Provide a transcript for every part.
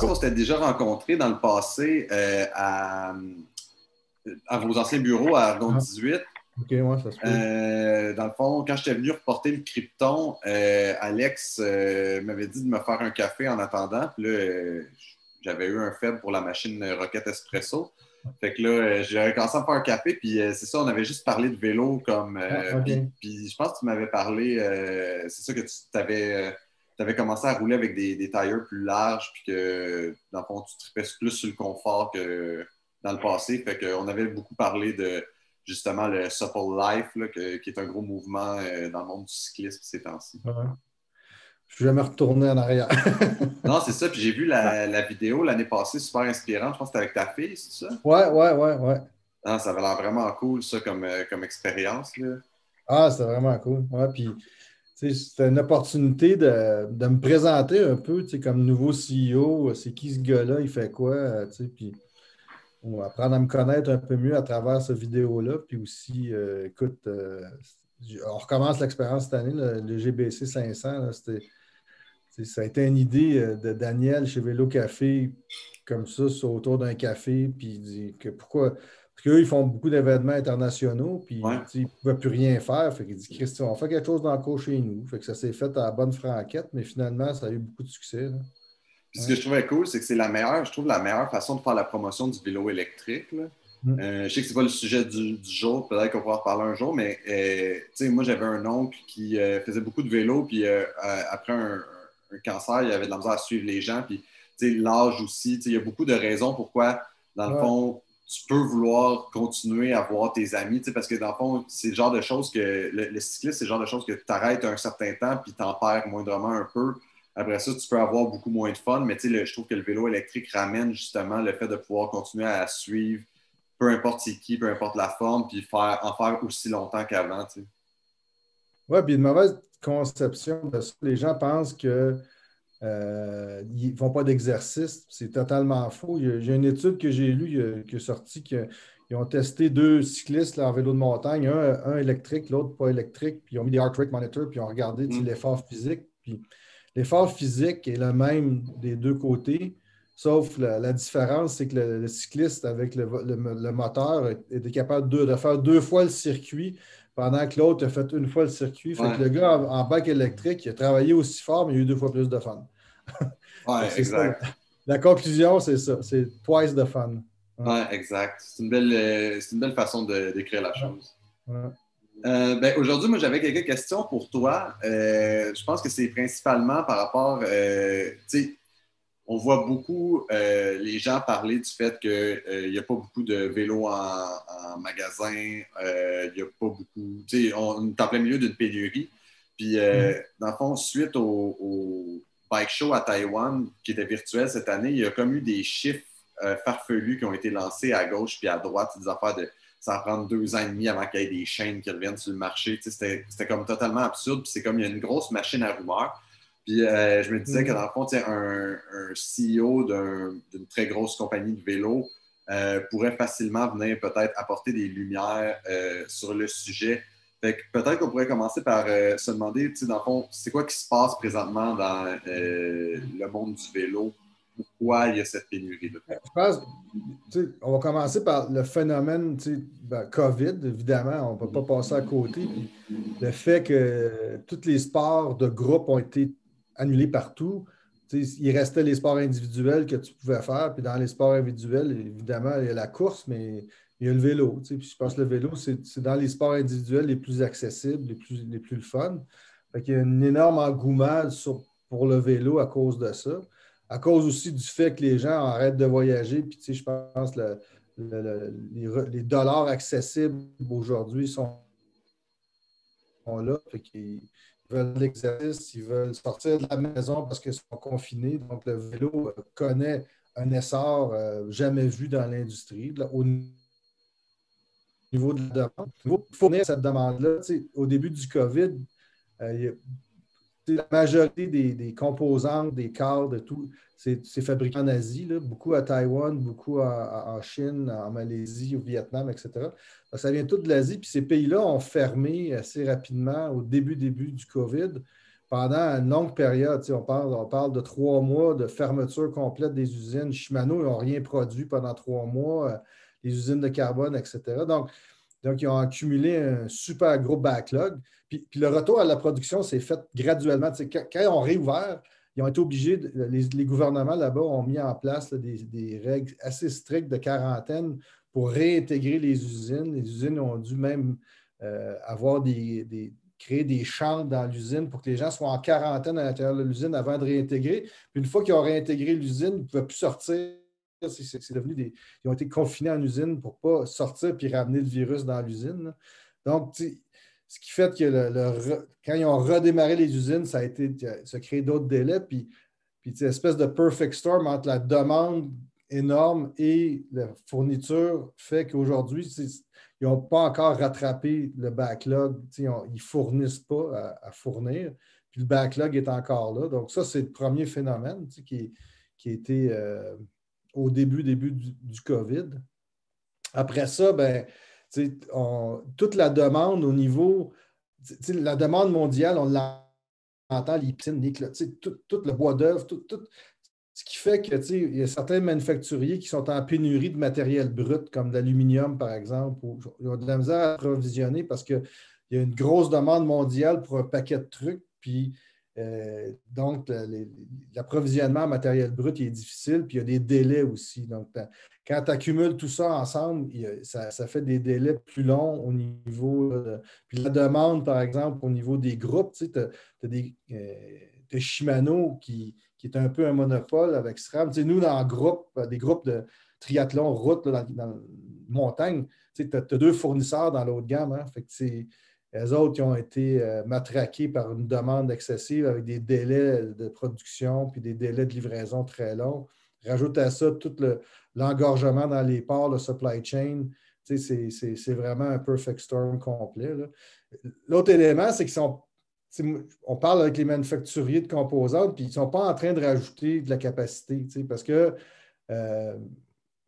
pense qu'on s'était déjà rencontrés dans le passé euh, à, à, vos anciens bureaux à Argon 18. Ah. OK, ouais, ça se. Euh, dans le fond, quand j'étais venu reporter le Krypton, euh, Alex m'avait dit de me faire un café en attendant. Puis là, j'avais eu un faible pour la machine Rocket Espresso. Fait que là, j'ai commencé à me faire un café, puis c'est ça, on avait juste parlé de vélo comme. Ah, puis, je pense que tu m'avais parlé, c'est ça que tu t'avais tu avais commencé à rouler avec des, des tires plus larges, puis que, dans le fond, tu tripais plus sur le confort que dans le passé. Fait qu'on avait beaucoup parlé de, justement, le Supple Life, là, qui est un gros mouvement euh, dans le monde du cyclisme ces temps-ci. Je ne suis jamais retourné en arrière. non, c'est ça. Puis j'ai vu la, la vidéo l'année passée, super inspirante. Je pense que c'était avec ta fille, c'est ça? Ouais, ouais, ouais, ouais. Non, ça avait l'air vraiment cool, ça, comme, euh, comme expérience. Là. Ah, c'était vraiment cool. Ouais, puis c'était une opportunité de, me présenter un peu comme nouveau CEO. C'est qui ce gars-là? Il fait quoi? Puis on va apprendre à me connaître un peu mieux à travers cette vidéo-là. Puis aussi, euh, écoute, euh, on recommence l'expérience cette année, le, GBC 500. ça a été une idée euh, de Daniel chez Vélo Café, comme ça, autour d'un café. Puis il dit que pourquoi parce qu'eux, ils font beaucoup d'événements internationaux, puis ils ne pouvaient plus rien faire. Fait qu'il dit Christian, on fait quelque chose d'encore chez nous. Fait que ça s'est fait à la bonne franquette, mais finalement, ça a eu beaucoup de succès. Ce que je trouvais cool, c'est que c'est la meilleure, je trouve la meilleure façon de faire la promotion du vélo électrique. Mm. Euh, je sais que ce n'est pas le sujet du, jour, peut-être qu'on pourra en reparler un jour, mais euh, moi j'avais un oncle qui euh, faisait beaucoup de vélo, puis après un, cancer, il avait de la misère à suivre les gens, puis l'âge aussi, il y a beaucoup de raisons pourquoi, dans le fond, tu peux vouloir continuer à voir tes amis, parce que dans le fond, c'est le genre de choses que le, cycliste, c'est le genre de choses que tu arrêtes un certain temps puis tu en perds moindrement un peu. Après ça, tu peux avoir beaucoup moins de fun, mais je trouve que le vélo électrique ramène justement le fait de pouvoir continuer à suivre peu importe qui, peu importe la forme, puis faire, en faire aussi longtemps qu'avant. Oui, puis une mauvaise conception de ça. Les gens pensent que euh, ils ne font pas d'exercice. C'est totalement faux. J'ai une étude que j'ai lue qui est sortie qu'ils ont testé deux cyclistes en vélo de montagne, un, électrique, l'autre pas électrique, puis ils ont mis des heart rate monitors, puis ils ont regardé mm. l'effort physique. Puis l'effort physique est le même des deux côtés, sauf la, différence, c'est que le, cycliste avec le, moteur était capable de, faire deux fois le circuit pendant que l'autre a fait une fois le circuit. Fait que le gars en, bac électrique, il a travaillé aussi fort, mais il a eu deux fois plus de fun. Oui, exact. la conclusion, c'est ça. C'est twice the fun. Oui, exact. C'est une, belle, euh, une belle façon de décrire la chose. Euh, ben, Aujourd'hui, moi, j'avais quelques questions pour toi. Euh, je pense que c'est principalement par rapport, tu sais, on voit beaucoup les gens parler du fait qu'il n'y a pas beaucoup de vélos en, magasin, il n'y a pas beaucoup, tu sais, on est en plein milieu d'une pénurie. Puis, mm. dans le fond, suite au bike show à Taïwan, qui était virtuel cette année, il y a comme eu des chiffres euh, farfelus qui ont été lancés à gauche puis à droite, des affaires de ça va prendre deux ans et demi avant qu'il y ait des chaînes qui reviennent sur le marché. C'était comme totalement absurde. Puis c'est comme il y a une grosse machine à rumeurs. Puis euh, je me disais que dans le fond, un, un CEO d'une très grosse compagnie de vélo euh, pourrait facilement venir peut-être apporter des lumières sur le sujet peut-être qu'on pourrait commencer par euh, se demander, dans le fond, c'est quoi qui se passe présentement dans euh, le monde du vélo? Pourquoi il y a cette pénurie-là? Je pense, on va commencer par le phénomène ben, COVID, évidemment, on ne peut pas passer à côté. le fait que tous les sports de groupe ont été annulés partout. il restait les sports individuels que tu pouvais faire. Puis dans les sports individuels, évidemment, il y a la course, mais il y a le vélo. Puis je pense que le vélo, c'est dans les sports individuels les plus accessibles, les plus, les plus fun. il y a un énorme engouement pour le vélo à cause de ça. À cause aussi du fait que les gens arrêtent de voyager. Puis, je pense que les, dollars accessibles aujourd'hui sont, là. ils veulent l'exercice, ils veulent sortir de la maison parce qu'ils sont confinés. Donc, le vélo connaît un essor euh, jamais vu dans l'industrie niveau de la demande. Pour fournir cette demande-là, au début du COVID, euh, la majorité des, composantes, des cadres, tout, c'est fabriqué en Asie, beaucoup à Taïwan, beaucoup en, Chine, en Malaisie, au Vietnam, etc. ça vient tout de l'Asie. Puis ces pays-là ont fermé assez rapidement au début, début du COVID pendant une longue période. On parle, on parle de trois mois de fermeture complète des usines. Shimano, ils n'ont rien produit pendant trois mois, euh, les usines de carbone, etc. Donc, donc, ils ont accumulé un super gros backlog. Puis, le retour à la production s'est fait graduellement. Quand, ils ont réouvert, ils ont été obligés, les, gouvernements là-bas ont mis en place des, règles assez strictes de quarantaine pour réintégrer les usines. Les usines ont dû même euh, avoir des, créer des chambres dans l'usine pour que les gens soient en quarantaine à l'intérieur de l'usine avant de réintégrer. Puis une fois qu'ils ont réintégré l'usine, ils ne pouvaient plus sortir. C'est devenu des. Ils ont été confinés en usine pour ne pas sortir puis ramener le virus dans l'usine. Donc, ce qui fait que le, quand ils ont redémarré les usines, ça a été ça a créé d'autres délais. Puis, puis espèce de perfect storm entre la demande énorme et la fourniture fait qu'aujourd'hui, ils n'ont pas encore rattrapé le backlog. ils ne fournissent pas à, fournir. Puis le backlog est encore là. Donc, ça, c'est le premier phénomène qui, qui était euh, au début, début du, COVID. Après ça, ben, toute la demande au niveau, la demande mondiale, on l'entend, les tout, tout, le bois d'œuvre, tout, ce qui fait qu'il y a certains manufacturiers qui sont en pénurie de matériel brut, comme l'aluminium, par exemple, où ils ont de la misère à approvisionner parce qu'il y a une grosse demande mondiale pour un paquet de trucs. Puis, euh, donc, l'approvisionnement en matériel brut est difficile, puis il y a des délais aussi. Donc, quand tu accumules tout ça ensemble, ça, fait des délais plus longs au niveau. De, puis la demande, par exemple, au niveau des groupes, tu sais, as, des. Euh, Shimano qui, qui est un peu un monopole avec SRAM. nous, dans groupe, euh, des groupes de triathlon route dans, dans, montagne, tu as, deux fournisseurs dans l'autre gamme. Hein. Fait que, les autres qui ont été euh, matraqués par une demande excessive avec des délais de production puis des délais de livraison très longs. Rajoute à ça tout l'engorgement dans les ports, le supply chain. C'est vraiment un perfect storm complet. L'autre élément, c'est qu'ils sont on parle avec les manufacturiers de composantes, puis ils ne sont pas en train de rajouter de la capacité, parce que euh,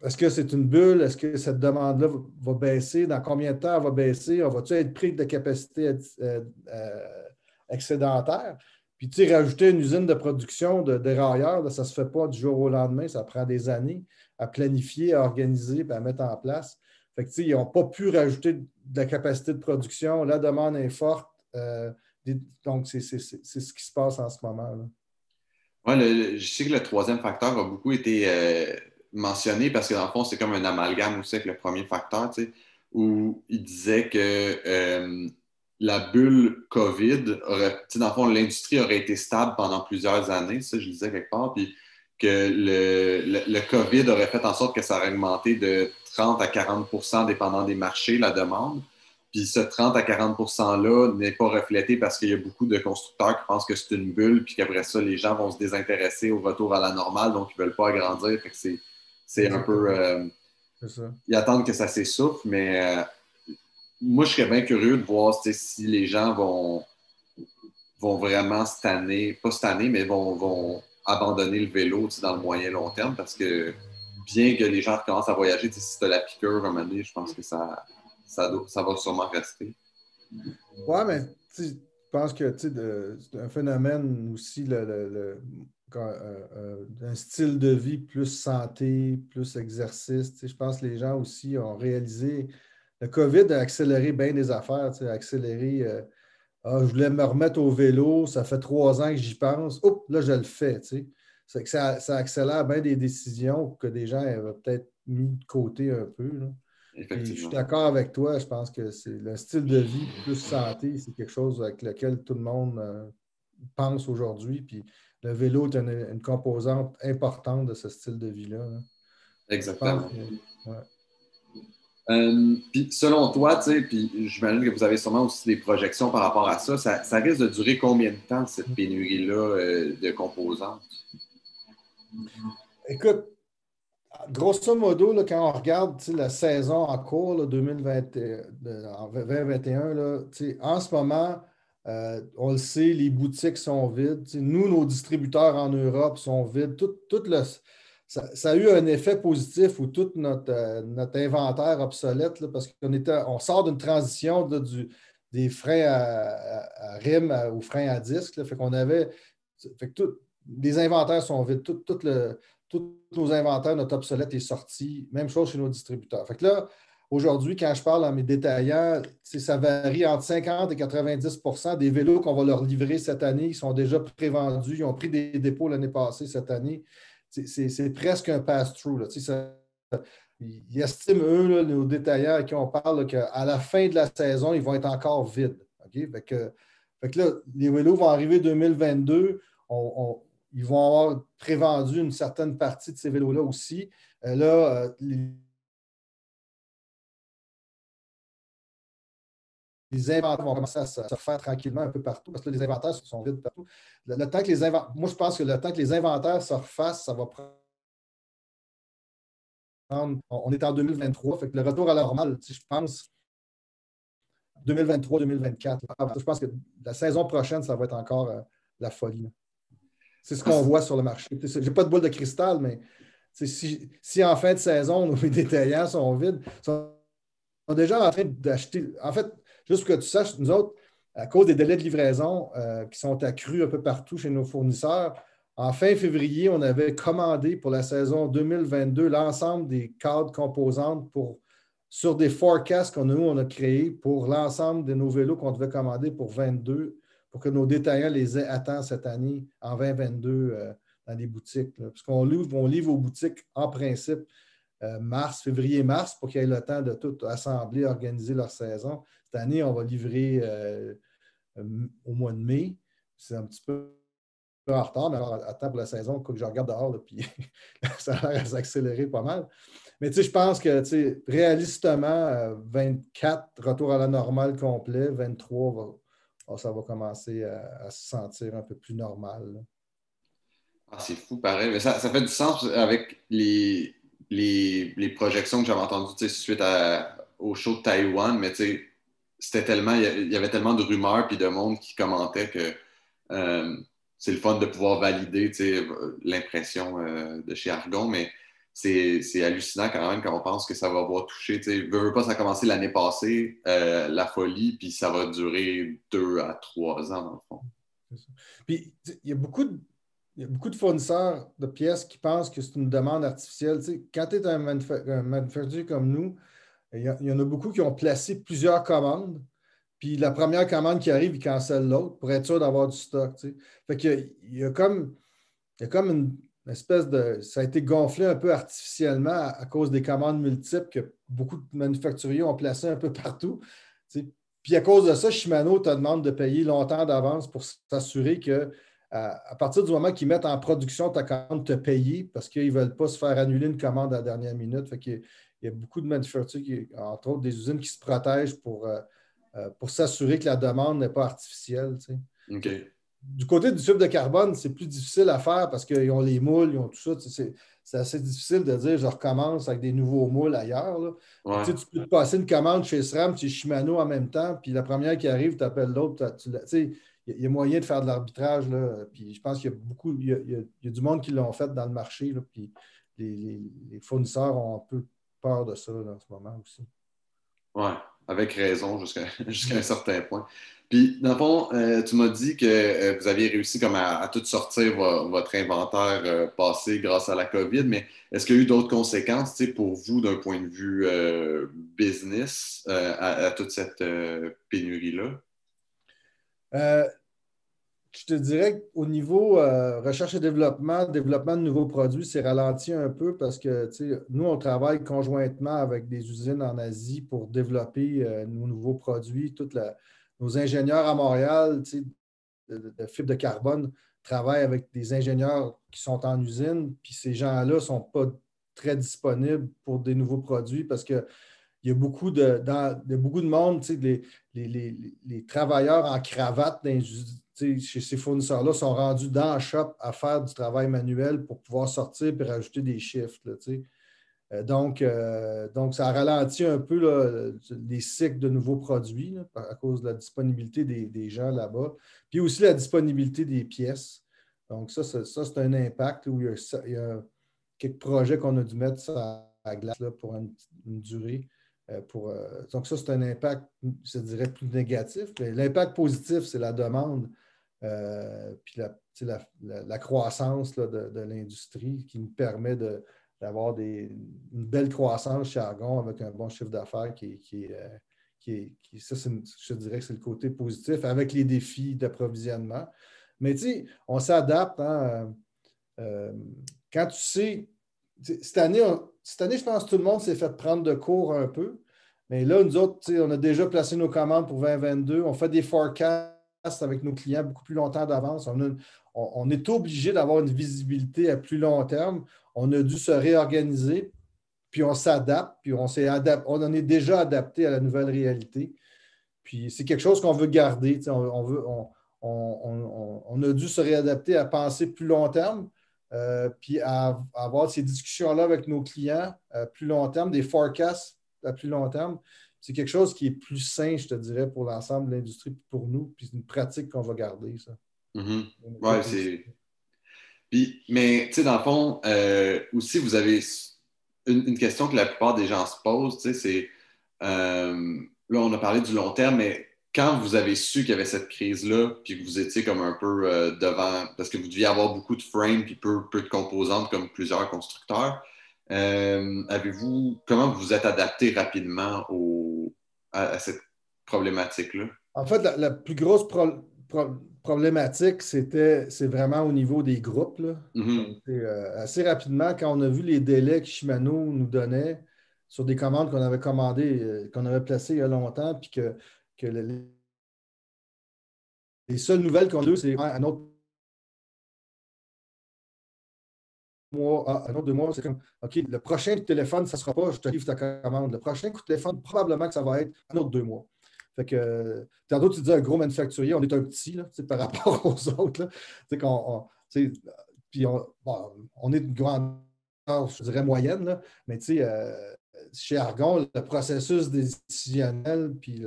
est-ce que c'est une bulle? Est-ce que cette demande-là va, baisser? Dans combien de temps elle va baisser? On va-tu être pris de capacité euh, euh, excédentaire? Puis, tu sais, rajouter une usine de production de dérailleurs, ça ne se fait pas du jour au lendemain. Ça prend des années à planifier, à organiser, et à mettre en place. Fait que, ils n'ont pas pu rajouter de la capacité de production. La demande est forte. Donc, c'est ce qui se passe en ce moment. Oui, je sais que le troisième facteur a beaucoup été euh, mentionné parce que dans le fond, c'est comme un amalgame aussi avec le premier facteur, où il disait que euh, la bulle COVID aurait, dans le fond, l'industrie aurait été stable pendant plusieurs années, ça, je le disais quelque part, puis que le, le, COVID aurait fait en sorte que ça aurait augmenté de 30 à 40% dépendant des marchés, la demande. Puis ce 30 à 40 %-là n'est pas reflété parce qu'il y a beaucoup de constructeurs qui pensent que c'est une bulle, puis qu'après ça, les gens vont se désintéresser au retour à la normale, donc ils ne veulent pas agrandir. Fait que c'est un peu. Euh, ça. Ils attendent que ça s'essouffle, mais euh, moi, je serais bien curieux de voir si les gens vont, vont vraiment cette année, pas cette année, mais vont, vont abandonner le vélo dans le moyen long terme parce que bien que les gens commencent à voyager, si tu as la piqûre à un moment donné, je pense que ça ça, ça va sûrement rester. Oui, mais je pense que c'est un phénomène aussi, le, le, euh, un style de vie plus santé, plus exercice. Je pense que les gens aussi ont réalisé. Le COVID a accéléré bien des affaires, a accéléré. Euh, ah, je voulais me remettre au vélo, ça fait trois ans que j'y pense. Oups, là, je le fais. Que ça, ça, accélère bien des décisions que des gens avaient peut-être mis de côté un peu. Là je suis d'accord avec toi. Je pense que c'est le style de vie plus santé, c'est quelque chose avec lequel tout le monde euh, pense aujourd'hui. Puis le vélo est une, composante importante de ce style de vie-là. Hein. Exactement. Euh, puis selon toi, puis j'imagine que vous avez sûrement aussi des projections par rapport à ça, ça, risque de durer combien de temps cette pénurie-là euh, de composantes? Écoute, grosso modo, quand on regarde la saison en cours 2021, en ce moment, euh, on le sait, les boutiques sont vides. nous, nos distributeurs en Europe sont vides. Le, ça, a eu un effet positif où tout notre, euh, notre inventaire obsolète, parce qu'on on sort d'une transition du, des freins à, rime ou freins à disque. fait qu'on avait. Fait que les inventaires sont vides. Le, tous nos inventaires, notre obsolète est sorti. Même chose chez nos distributeurs. Fait que là, aujourd'hui, quand je parle à mes détaillants, ça varie entre 50 et 90% des vélos qu'on va leur livrer cette année. Ils sont déjà prévendus. Ils ont pris des dépôts l'année passée, cette année. C'est presque un pass-through. Ils estiment, eux, nos détaillants à qui on parle, qu'à la fin de la saison, ils vont être encore vides. Que, là, les vélos vont arriver 2022. ils vont avoir prévendu une certaine partie de ces vélos-là aussi. Euh, là, euh, les, inventaires vont commencer à se, faire tranquillement un peu partout parce que les inventaires sont vides partout. Le, temps que les Moi, je pense que le temps que les inventaires se refassent, ça va prendre on est en 2023, fait que le retour à la normale, je pense 2023-2024. Je pense que la saison prochaine, ça va être encore euh, la folie. C'est ce qu'on voit sur le marché. Je n'ai pas de boule de cristal, mais si, si, en fin de saison, nos détaillants sont vides, sont déjà en train d'acheter. En fait, juste pour que tu saches, nous autres, à cause des délais de livraison euh, qui sont accrus un peu partout chez nos fournisseurs, en fin février, on avait commandé pour la saison 2022 l'ensemble des cadres composantes pour, sur des forecasts qu'on a, on a créés pour l'ensemble de nos vélos qu'on devait commander pour 22, pour que nos détaillants les aient atteints cette année en 2022 euh, dans les boutiques. Parce qu'on livre, on livre aux boutiques en principe euh, mars, février-mars pour qu'ils aient le temps de tout assembler, organiser leur saison. Cette année, on va livrer euh, au mois de mai. C'est un petit peu en retard, mais alors, attends pour la saison, que je regarde dehors, puis ça a l'air à s'accélérer pas mal. Mais tu sais, je pense que réalistement, 24, euh, retour à la normale complet, 23, ça va commencer à, se sentir un peu plus normal. Ah, c'est fou, pareil. Mais ça, fait du sens avec les, les, projections que j'avais entendues suite au show de Taïwan, mais c'était tellement, il y avait tellement de rumeurs et de monde qui commentait que euh, c'est le fun de pouvoir valider l'impression euh, de chez Argon, mais c'est hallucinant quand même quand on pense que ça va avoir touché. Veux, pas, ça a commencé l'année passée, euh, la folie, puis ça va durer deux à trois ans dans le fond. Puis il y a beaucoup de. beaucoup de fournisseurs de pièces qui pensent que c'est une demande artificielle. quand tu es un, manufacturier comme nous, il y, en a beaucoup qui ont placé plusieurs commandes puis la première commande qui arrive, il cancelle l'autre pour être sûr d'avoir du stock. Fait qu'il y a, comme, il y a comme une, espèce de. Ça a été gonflé un peu artificiellement à, cause des commandes multiples que beaucoup de manufacturiers ont placées un peu partout. Puis à cause de ça, Shimano te demande de payer longtemps d'avance pour s'assurer que à, partir du moment qu'ils mettent en production ta commande, te payer parce qu'ils ne veulent pas se faire annuler une commande à la dernière minute. Fait il, y a, beaucoup de manufacturiers, entre autres des usines qui se protègent pour. Euh, euh, pour s'assurer que la demande n'est pas artificielle. Du côté du fibre de carbone, c'est plus difficile à faire parce qu'ils ont les moules, ils ont tout ça. C'est assez difficile de dire je recommence avec des nouveaux moules ailleurs. Tu peux te passer une commande chez SRAM, chez Shimano en même temps, puis la première qui arrive, tu appelles l'autre. Il y, a moyen de faire de l'arbitrage. Puis je pense qu'il y a beaucoup, il y a, du monde qui l'ont fait dans le marché. puis les, fournisseurs ont un peu peur de ça en ce moment aussi. Ouais avec raison jusqu'à un certain point. Puis, dans le fond, euh, tu m'as dit que euh, vous aviez réussi comme à, tout sortir votre inventaire euh, passé grâce à la COVID, mais est-ce qu'il y a eu d'autres conséquences pour vous d'un point de vue business à, toute cette pénurie-là? Je te dirais qu'au niveau euh, recherche et développement, développement de nouveaux produits, c'est ralenti un peu parce que nous, on travaille conjointement avec des usines en Asie pour développer euh, nos nouveaux produits. Toutes nos ingénieurs à Montréal de, de, fibre de carbone travaillent avec des ingénieurs qui sont en usine, puis ces gens-là ne sont pas très disponibles pour des nouveaux produits parce que il y a beaucoup de, beaucoup de monde, les, les, travailleurs en cravate dans chez ces fournisseurs-là sont rendus dans le shop à faire du travail manuel pour pouvoir sortir et rajouter des shifts. Euh, donc, euh, donc, ça ralentit un peu les cycles de nouveaux produits à cause de la disponibilité des, gens là-bas. Puis aussi la disponibilité des pièces. Donc, ça, c'est un impact où il y, a, quelques projets qu'on a dû mettre à la glace pour une, durée. pour, donc, ça, c'est un impact, je dirais, plus négatif. L'impact positif, c'est la demande, puis la, croissance de, l'industrie qui nous permet d'avoir une belle croissance chez Argon avec un bon chiffre d'affaires qui, qui, qui, ça, je dirais que c'est le côté positif avec les défis d'approvisionnement. Mais tu sais, on s'adapte. Hein, euh, quand tu sais, cette année, cette année, je pense que tout le monde s'est fait prendre de cours un peu. Mais là, nous autres, on a déjà placé nos commandes pour 2022. On fait des forecasts avec nos clients beaucoup plus longtemps d'avance. On, est obligé d'avoir une visibilité à plus long terme. On a dû se réorganiser, puis on s'adapte, puis on s'est on en est déjà adapté à la nouvelle réalité. Puis c'est quelque chose qu'on veut garder. On, a dû se réadapter à penser plus long terme, euh, puis à, avoir ces discussions-là avec nos clients à plus long terme, des forecasts à plus long terme. C'est quelque chose qui est plus sain, je te dirais, pour l'ensemble de l'industrie, pour nous, puis c'est une pratique qu'on va garder, ça. Mm-hmm. Oui, c'est. Puis, mais, tu sais, dans le fond, euh, aussi, vous avez une, question que la plupart des gens se posent, tu sais, c'est. Euh, là, on a parlé du long terme, mais quand vous avez su qu'il y avait cette crise-là, puis que vous étiez comme un peu euh, devant, parce que vous deviez avoir beaucoup de frames puis peu, peu de composantes comme plusieurs constructeurs, euh, avez-vous, comment vous êtes adapté rapidement au, à, cette problématique-là? En fait, la, plus grosse problématique, c'était, c'est vraiment au niveau des groupes. Mm-hmm. Euh, assez rapidement, quand on a vu les délais que Shimano nous donnait sur des commandes qu'on avait commandées, qu'on avait placées il y a longtemps, puis que que les seules nouvelles qu'on a eues, c'est un autre mois, ah, un autre deux mois, c'est comme OK, le prochain téléphone, ça ne sera pas je te livre ta commande. Le prochain coup de téléphone, probablement que ça va être un autre deux mois. Fait que tantôt, tu dis un gros manufacturier, on est un petit là, par rapport aux autres. Là. Puis on, on, est une grande, je dirais moyenne, là, mais euh, chez Argon, le processus décisionnel puis,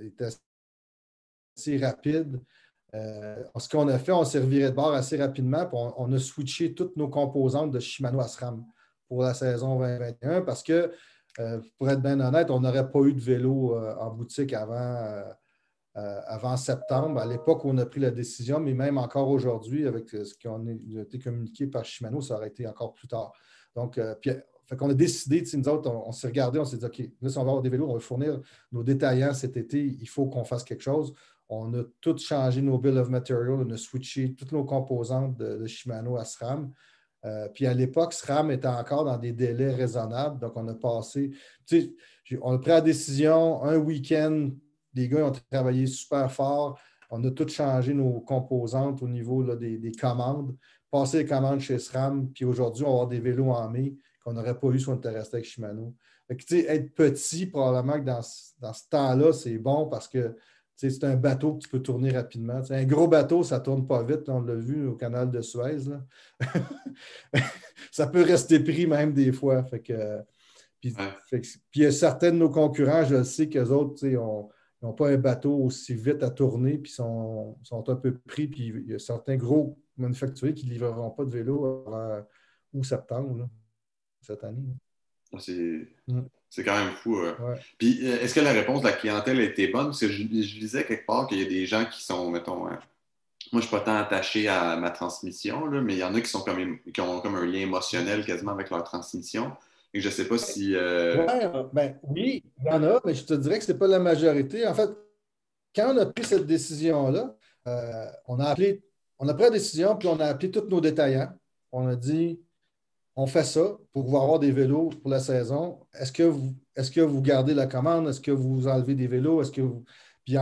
est assez rapide. Euh, ce qu'on a fait, on s'est reviré de bord assez rapidement, puis on, a switché toutes nos composantes de Shimano SRAM pour la saison 2021 parce que, euh, pour être bien honnête, on n'aurait pas eu de vélo euh, en boutique avant, avant septembre, à l'époque on a pris la décision, mais même encore aujourd'hui, avec ce qui a été communiqué par Shimano, ça aurait été encore plus tard. Donc, puis fait qu'on a décidé, nous autres, on, s'est regardé, on s'est dit, OK, là, si on va avoir des vélos, on va fournir nos détaillants cet été, il faut qu'on fasse quelque chose. On a tout changé nos bill of material, on a switché toutes nos composantes de, Shimano à SRAM. Euh, puis à l'époque, SRAM était encore dans des délais raisonnables. Donc, on a passé, tu sais, on a pris la décision un week-end, les gars ont travaillé super fort. On a tout changé nos composantes au niveau des, des, commandes, passé les commandes chez SRAM, puis aujourd'hui, on va avoir des vélos en mai qu'on n'aurait pas eu si on était resté avec Shimano. être petit, probablement que dans, ce temps-là, c'est bon parce que c'est un bateau que tu peux tourner rapidement. un gros bateau, ça ne tourne pas vite. on l'a vu au canal de Suez. ça peut rester pris même des fois. Fait que, puis, il y a certains de nos concurrents, je sais qu'eux autres, n'ont pas un bateau aussi vite à tourner, puis sont, sont un peu pris. Puis il y a certains gros manufacturiers qui ne livreront pas de vélo avant août septembre cette année. Ah, mm. C'est quand même fou. Puis, euh, est-ce que la réponse de la clientèle était bonne? Parce que je, je disais quelque part qu'il y a des gens qui sont, mettons, hein, moi, je ne suis pas tant attaché à ma transmission, là, mais il y en a qui, sont comme, qui ont comme un lien émotionnel quasiment avec leur transmission. Et je ne sais pas si. Euh, euh, ben, oui, il y en a, mais je te dirais que ce n'est pas la majorité. En fait, quand on a pris cette décision-là, on a appelé, on a pris la décision, puis on a appelé tous nos détaillants. On a dit on fait ça pour pouvoir avoir des vélos pour la saison. Est-ce que vous, gardez la commande? Est-ce que vous enlevez des vélos? Est-ce que. Puis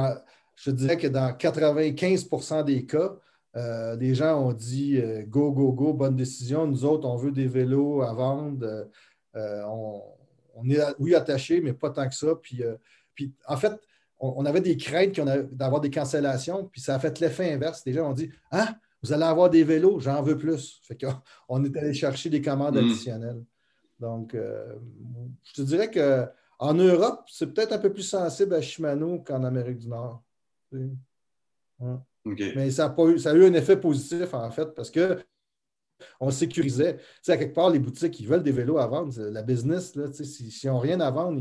je dirais que dans 95% des cas, euh, les gens ont dit euh, go, go, go, bonne décision. Nous autres, on veut des vélos à vendre. Euh, on, est, oui, attaché, mais pas tant que ça. Puis, puis en fait, on, avait des craintes d'avoir des cancellations, puis ça a fait l'effet inverse. Les gens ont dit Ah, vous allez avoir des vélos, j'en veux plus. Fait on est allé chercher des commandes mm. additionnelles. Donc, euh, je te dirais qu'en Europe, c'est peut-être un peu plus sensible à Shimano qu'en Amérique du Nord. Mais ça a, eu, ça a eu un effet positif, en fait, parce que on sécurisait. à quelque part, les boutiques, ils veulent des vélos à vendre. La business, s'ils n'ont rien à vendre,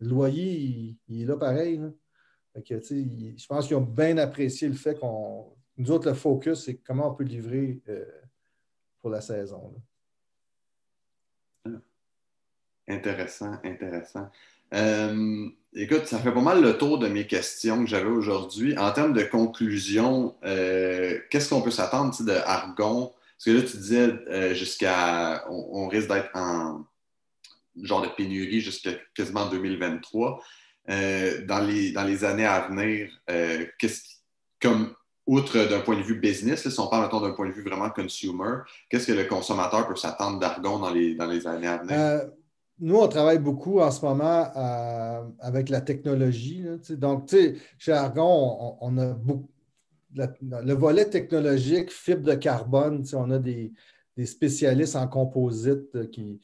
le loyer, il, est là pareil. je pense qu'ils ont bien apprécié le fait qu'on. Nous autres, le focus, c'est comment on peut livrer euh, pour la saison. Intéressant, intéressant. Euh, écoute, ça fait pas mal le tour de mes questions que j'avais aujourd'hui. En termes de conclusion, euh, qu'est-ce qu'on peut s'attendre de Argon? Parce que là, tu disais jusqu'à. On, risque d'être en genre de pénurie jusqu'à quasiment 2023. dans, les, dans les années à venir, qu'est-ce comme outre d'un point de vue business, si on parle d'un point de vue vraiment consumer, qu'est-ce que le consommateur peut s'attendre d'Argon dans les, dans les années à venir? nous, on travaille beaucoup en ce moment euh, avec la technologie. donc, chez Argon, on, a beaucoup. le volet technologique, fibre de carbone, on a des, spécialistes en composite euh, qui,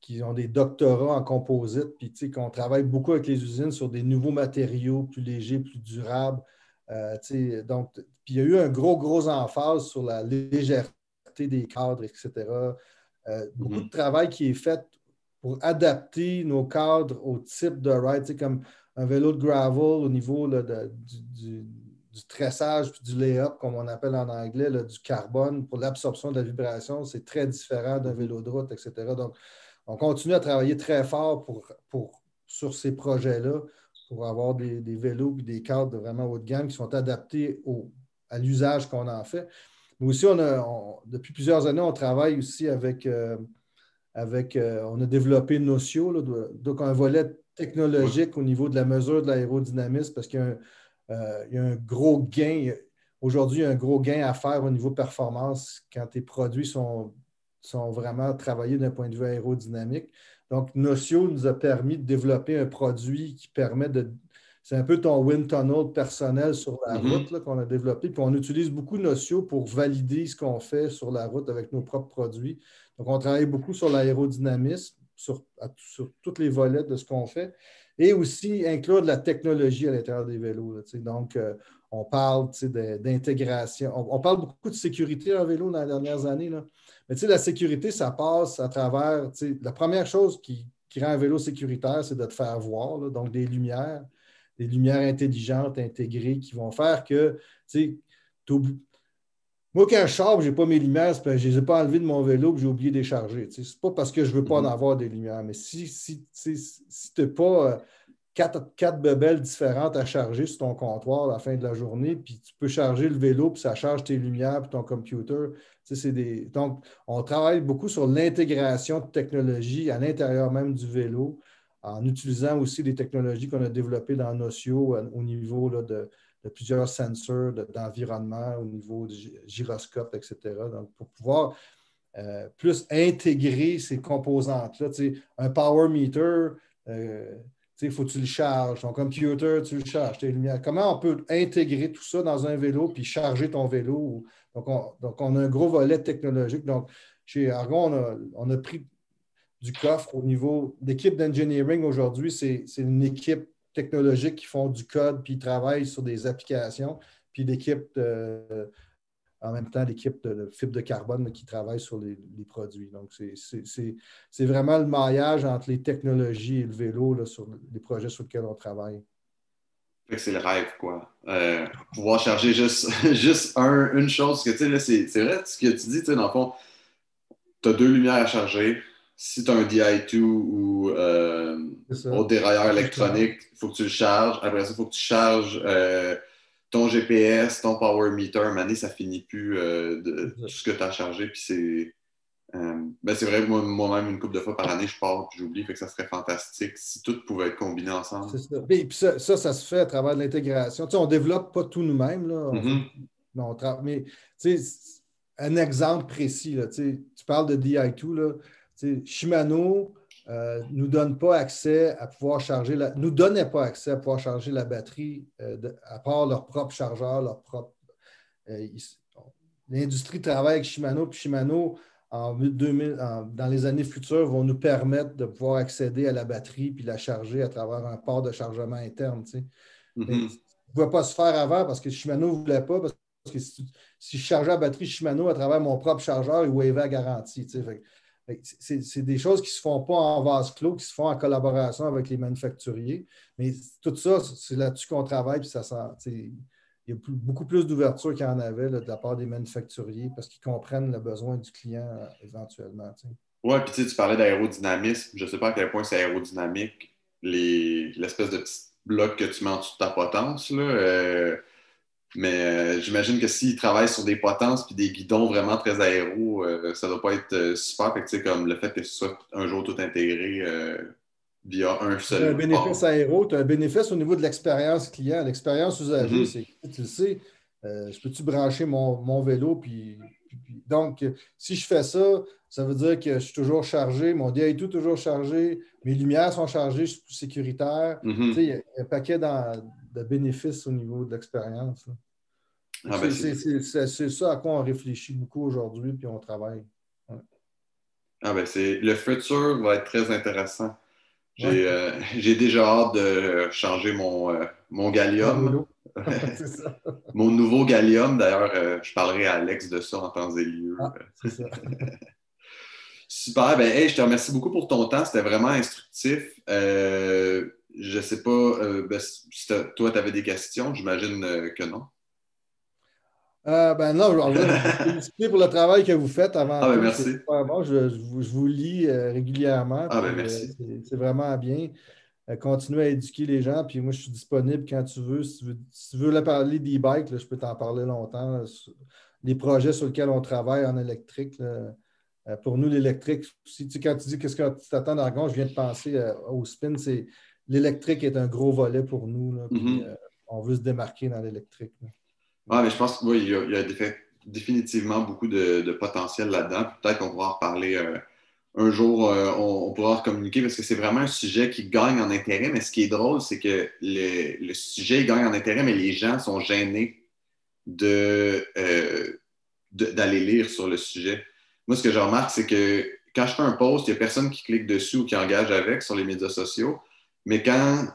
qui, ont des doctorats en composite, puis qu'on travaille beaucoup avec les usines sur des nouveaux matériaux plus légers, plus durables. Euh, donc, puis il y a eu un gros, gros emphase sur la légèreté des cadres, etc. beaucoup mm-hmm. de travail qui est fait pour adapter nos cadres au type de ride, comme un vélo de gravel au niveau du, tressage du lay-up, comme on appelle en anglais, du carbone pour l'absorption de la vibration, c'est très différent d'un vélo de route, etc. Donc, on continue à travailler très fort pour, sur ces projets-là pour avoir des, vélos et des cadres vraiment haut de gamme qui sont adaptés à l'usage qu'on en fait. Mais aussi, depuis plusieurs années, on travaille aussi avec euh, avec, euh, on a développé Nocio, donc un volet technologique au niveau de la mesure de l'aérodynamisme parce qu'il y, a un euh, gros gain. Aujourd'hui, il y a un gros gain à faire au niveau performance quand tes produits sont, sont vraiment travaillés d'un point de vue aérodynamique. Donc, Nocio nous a permis de développer un produit qui permet de. C'est un peu ton wind tunnel personnel sur la mm-hmm. route qu'on a développé. Puis on utilise beaucoup Nocio pour valider ce qu'on fait sur la route avec nos propres produits. Donc, on travaille beaucoup sur l'aérodynamisme, sur, sur tous les volets de ce qu'on fait, et aussi inclure de la technologie à l'intérieur des vélos. donc, euh, on parle d'intégration. On, parle beaucoup de sécurité en vélo dans les dernières années. Là. Mais la sécurité, ça passe à travers. La première chose qui, rend un vélo sécuritaire, c'est de te faire voir. donc, des lumières, des lumières intelligentes, intégrées, qui vont faire que tu moi, quand je sors, je n'ai pas mes lumières, je ne les ai pas enlevées de mon vélo que j'ai oublié de les charger. Ce n'est pas parce que je ne veux pas en mhm. avoir des lumières, mais si, si, si, tu n'as pas euh, quatre, quatre bebelles différentes à charger sur ton comptoir à la fin de la journée, puis tu peux charger le vélo, puis ça charge tes lumières, puis ton computer. Des... Donc, on travaille beaucoup sur l'intégration de technologies à l'intérieur même du vélo, en utilisant aussi les technologies qu'on a développées dans Nocio au niveau de de plusieurs sensors d'environnement au niveau du gyroscope, etc. Donc, pour pouvoir euh, plus intégrer ces composantes-là. Un power meter, euh, il faut que tu le charges. Ton computer, tu le charges. Comment on peut intégrer tout ça dans un vélo puis charger ton vélo? Donc, on, a un gros volet technologique. Donc, chez Argon, on a pris du coffre au niveau d'équipe d'engineering aujourd'hui. C'est une équipe technologiques qui font du code, puis ils travaillent sur des applications, puis l'équipe, en même temps, l'équipe de, fibre de carbone qui travaille sur les, produits. Donc, c'est vraiment le maillage entre les technologies et le vélo sur les projets sur lesquels on travaille. C'est le rêve, quoi. Euh, pouvoir charger juste, juste une chose. que, tu sais, c'est vrai ce que tu dis, dans le fond, tu as deux lumières à charger, si tu as un DI2 ou euh, au dérailleur électronique, il faut que tu le charges. Après ça, il faut que tu charges euh, ton GPS, ton power meter. Un ça finit plus euh, de tout ce que tu as chargé. Puis c'est. Ben c'est vrai, moi-même, une couple de fois par année, je pars et j'oublie. Fait que ça serait fantastique si tout pouvait être combiné ensemble. Ça. Et puis ça, ça, se fait à travers l'intégration. Tu sais, on ne développe pas tout nous-mêmes. Là. Mm-hmm. Mais tu sais, un exemple précis, là, tu parles de DI2. Là. Shimano ne euh, nous donne pas accès à pouvoir charger la, nous donnait pas accès à pouvoir charger la batterie euh, à part leur propre chargeur, leur propre. Euh, l'industrie travaille avec Shimano, puis Shimano, en 2000, dans les années futures, vont nous permettre de pouvoir accéder à la batterie puis la charger à travers un port de chargement interne. Mm-hmm. Ça ne pouvait pas se faire avant parce que Shimano ne voulait pas, parce que si, je chargeais la batterie Shimano à travers mon propre chargeur, il waivait la garantie. C'est des choses qui ne se font pas en vase clos, qui se font en collaboration avec les manufacturiers. Mais tout ça, c'est là-dessus qu'on travaille. Puis ça, il y a beaucoup plus d'ouverture qu'il y en avait de la part des manufacturiers parce qu'ils comprennent le besoin du client euh, éventuellement. Oui, puis tu parlais d'aérodynamisme. Je ne sais pas à quel point c'est aérodynamique, l'espèce de petit bloc que tu mets en dessous de ta potence. Là, euh, mais euh, j'imagine que s'ils travaillent sur des potences puis des guidons vraiment très aéros, euh, ça ne doit pas être euh, super. Fait comme le fait que ce soit un jour tout intégré via un seul. Tu as un bénéfice aéro, tu as un bénéfice au niveau de l'expérience client. L'expérience usager, mm-hmm. c'est tu le sais, je peux-tu brancher mon, vélo puis, donc, si je fais ça, ça veut dire que je suis toujours chargé, mon DI est tout toujours chargé, mes lumières sont chargées, je suis plus sécuritaire. Mm-hmm. Il y, a un paquet dans, de bénéfices au niveau de l'expérience. Ah, ben, c'est ça à quoi on réfléchit beaucoup aujourd'hui, puis on travaille. Ah ben le futur va être très intéressant. J'ai euh, déjà hâte de changer mon, euh, mon gallium. mon nouveau gallium, d'ailleurs, euh, je parlerai à Alex de ça en temps et lieu. Ah, Super, ben, je te remercie beaucoup pour ton temps. C'était vraiment instructif je ne sais pas euh, ben, si toi, tu avais des questions. J'imagine euh, que non. Euh, ben non, je vous remercie pour le travail que vous faites avant. Ah, ben merci. Je, vous, lis régulièrement. Ah, ben merci. c'est vraiment bien. Continuer à éduquer les gens. Puis moi, je suis disponible quand tu veux. Si tu veux, parler d'e-bike, je peux t'en parler longtemps. les projets sur lesquels on travaille en électrique. pour nous, l'électrique, si tu, quand tu dis qu'est-ce que tu t'attends d'argon, je viens de penser au spin, c'est l'électrique est un gros volet pour nous. Mm-hmm. Euh, on veut se démarquer dans l'électrique. Oui, mais je pense qu'il y, a, définitivement beaucoup de, potentiel là-dedans. Peut-être qu'on pourra en reparler euh, un jour, euh, on, pourra communiquer parce que c'est vraiment un sujet qui gagne en intérêt. Mais ce qui est drôle, c'est que le, sujet gagne en intérêt, mais les gens sont gênés de, d'aller lire sur le sujet. Moi, ce que je remarque, c'est que quand je fais un post, il n'y a personne qui clique dessus ou qui engage avec sur les médias sociaux mais quand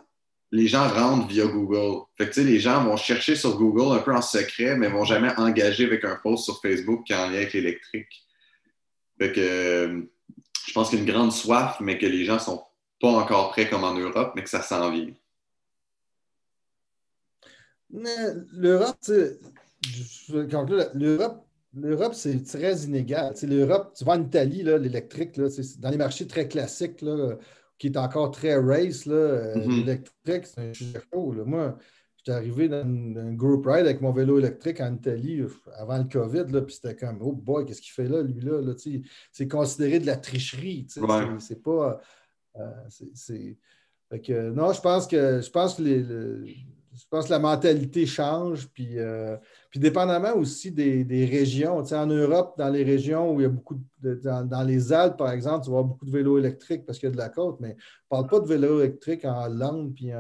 les gens rentrent via Google, fait les gens vont chercher sur Google un peu en secret, mais ne vont jamais engager avec un post sur Facebook qui est en lien avec l'électrique. Fait que je pense qu'il y a une grande soif, mais que les gens ne sont pas encore prêts comme en Europe, mais que ça s'en vient. L'Europe, l'Europe, l'Europe, c'est très inégal. L'Europe, tu vas en Italie, l'électrique, dans les marchés très classiques, là, qui est encore très race, là, euh, mm-hmm. électrique, c'est un sujet chaud. Moi, j'étais arrivé dans un group ride avec mon vélo électrique en Italie euh, avant le COVID, là, puis c'était comme, oh boy, qu'est-ce qu'il fait là, lui, là? c'est considéré de la tricherie. C'est pas. Euh, c'est, que, non, je pense que je pense que les, je pense que la mentalité change, puis, euh, puis dépendamment aussi des, régions. Tu sais, en Europe, dans les régions où il y a beaucoup de. Dans, les Alpes, par exemple, tu vas avoir beaucoup de vélos électriques parce qu'il y a de la côte, mais on ne parle pas de vélos électriques en Hollande puis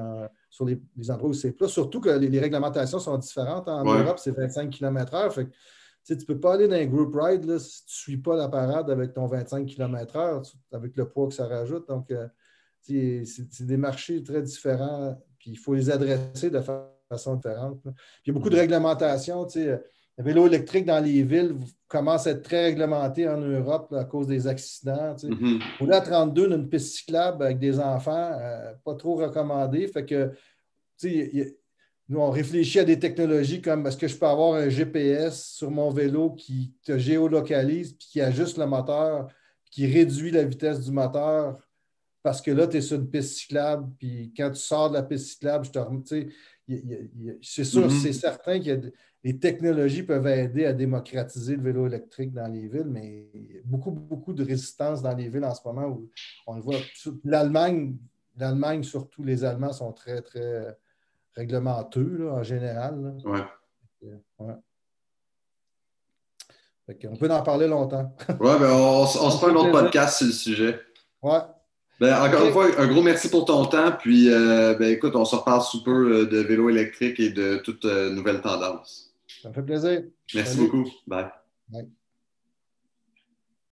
sur les, endroits où c'est plat. Surtout que les, réglementations sont différentes. En Europe, c'est 25 km/h. tu ne peux pas aller dans un group ride si tu ne suis pas la parade avec ton 25 km/h, avec le poids que ça rajoute. Donc, euh, c'est des marchés très différents il faut les adresser de façon différente. il y a beaucoup de réglementations. Le vélo électrique dans les villes commence à être très réglementé en Europe à cause des accidents. Mm -hmm. 32, une piste cyclable avec des enfants, euh, pas trop recommandé. Fait que, nous, on réfléchit à des technologies comme est-ce que je peux avoir un GPS sur mon vélo qui te géolocalise puis qui ajuste le moteur, qui réduit la vitesse du moteur? Parce que là, tu es sur une piste cyclable, puis quand tu sors de la piste cyclable, je te c'est sûr, mm-hmm. c'est certain que les technologies peuvent aider à démocratiser le vélo électrique dans les villes, mais il y a beaucoup, beaucoup de résistance dans les villes en ce moment où on le voit. L'Allemagne, l'Allemagne, surtout les Allemands, sont très, très réglementeux en général. Oui. Ouais. on peut en parler longtemps. Oui, ben on, on se fait un autre podcast sur le sujet. Oui. Ben, encore une fois, un gros merci pour ton temps. Puis, euh, ben, écoute, on se reparle sous peu euh, de vélo électrique et de toutes euh, nouvelles tendances. Ça me fait plaisir. Merci beaucoup. Bye. Bye.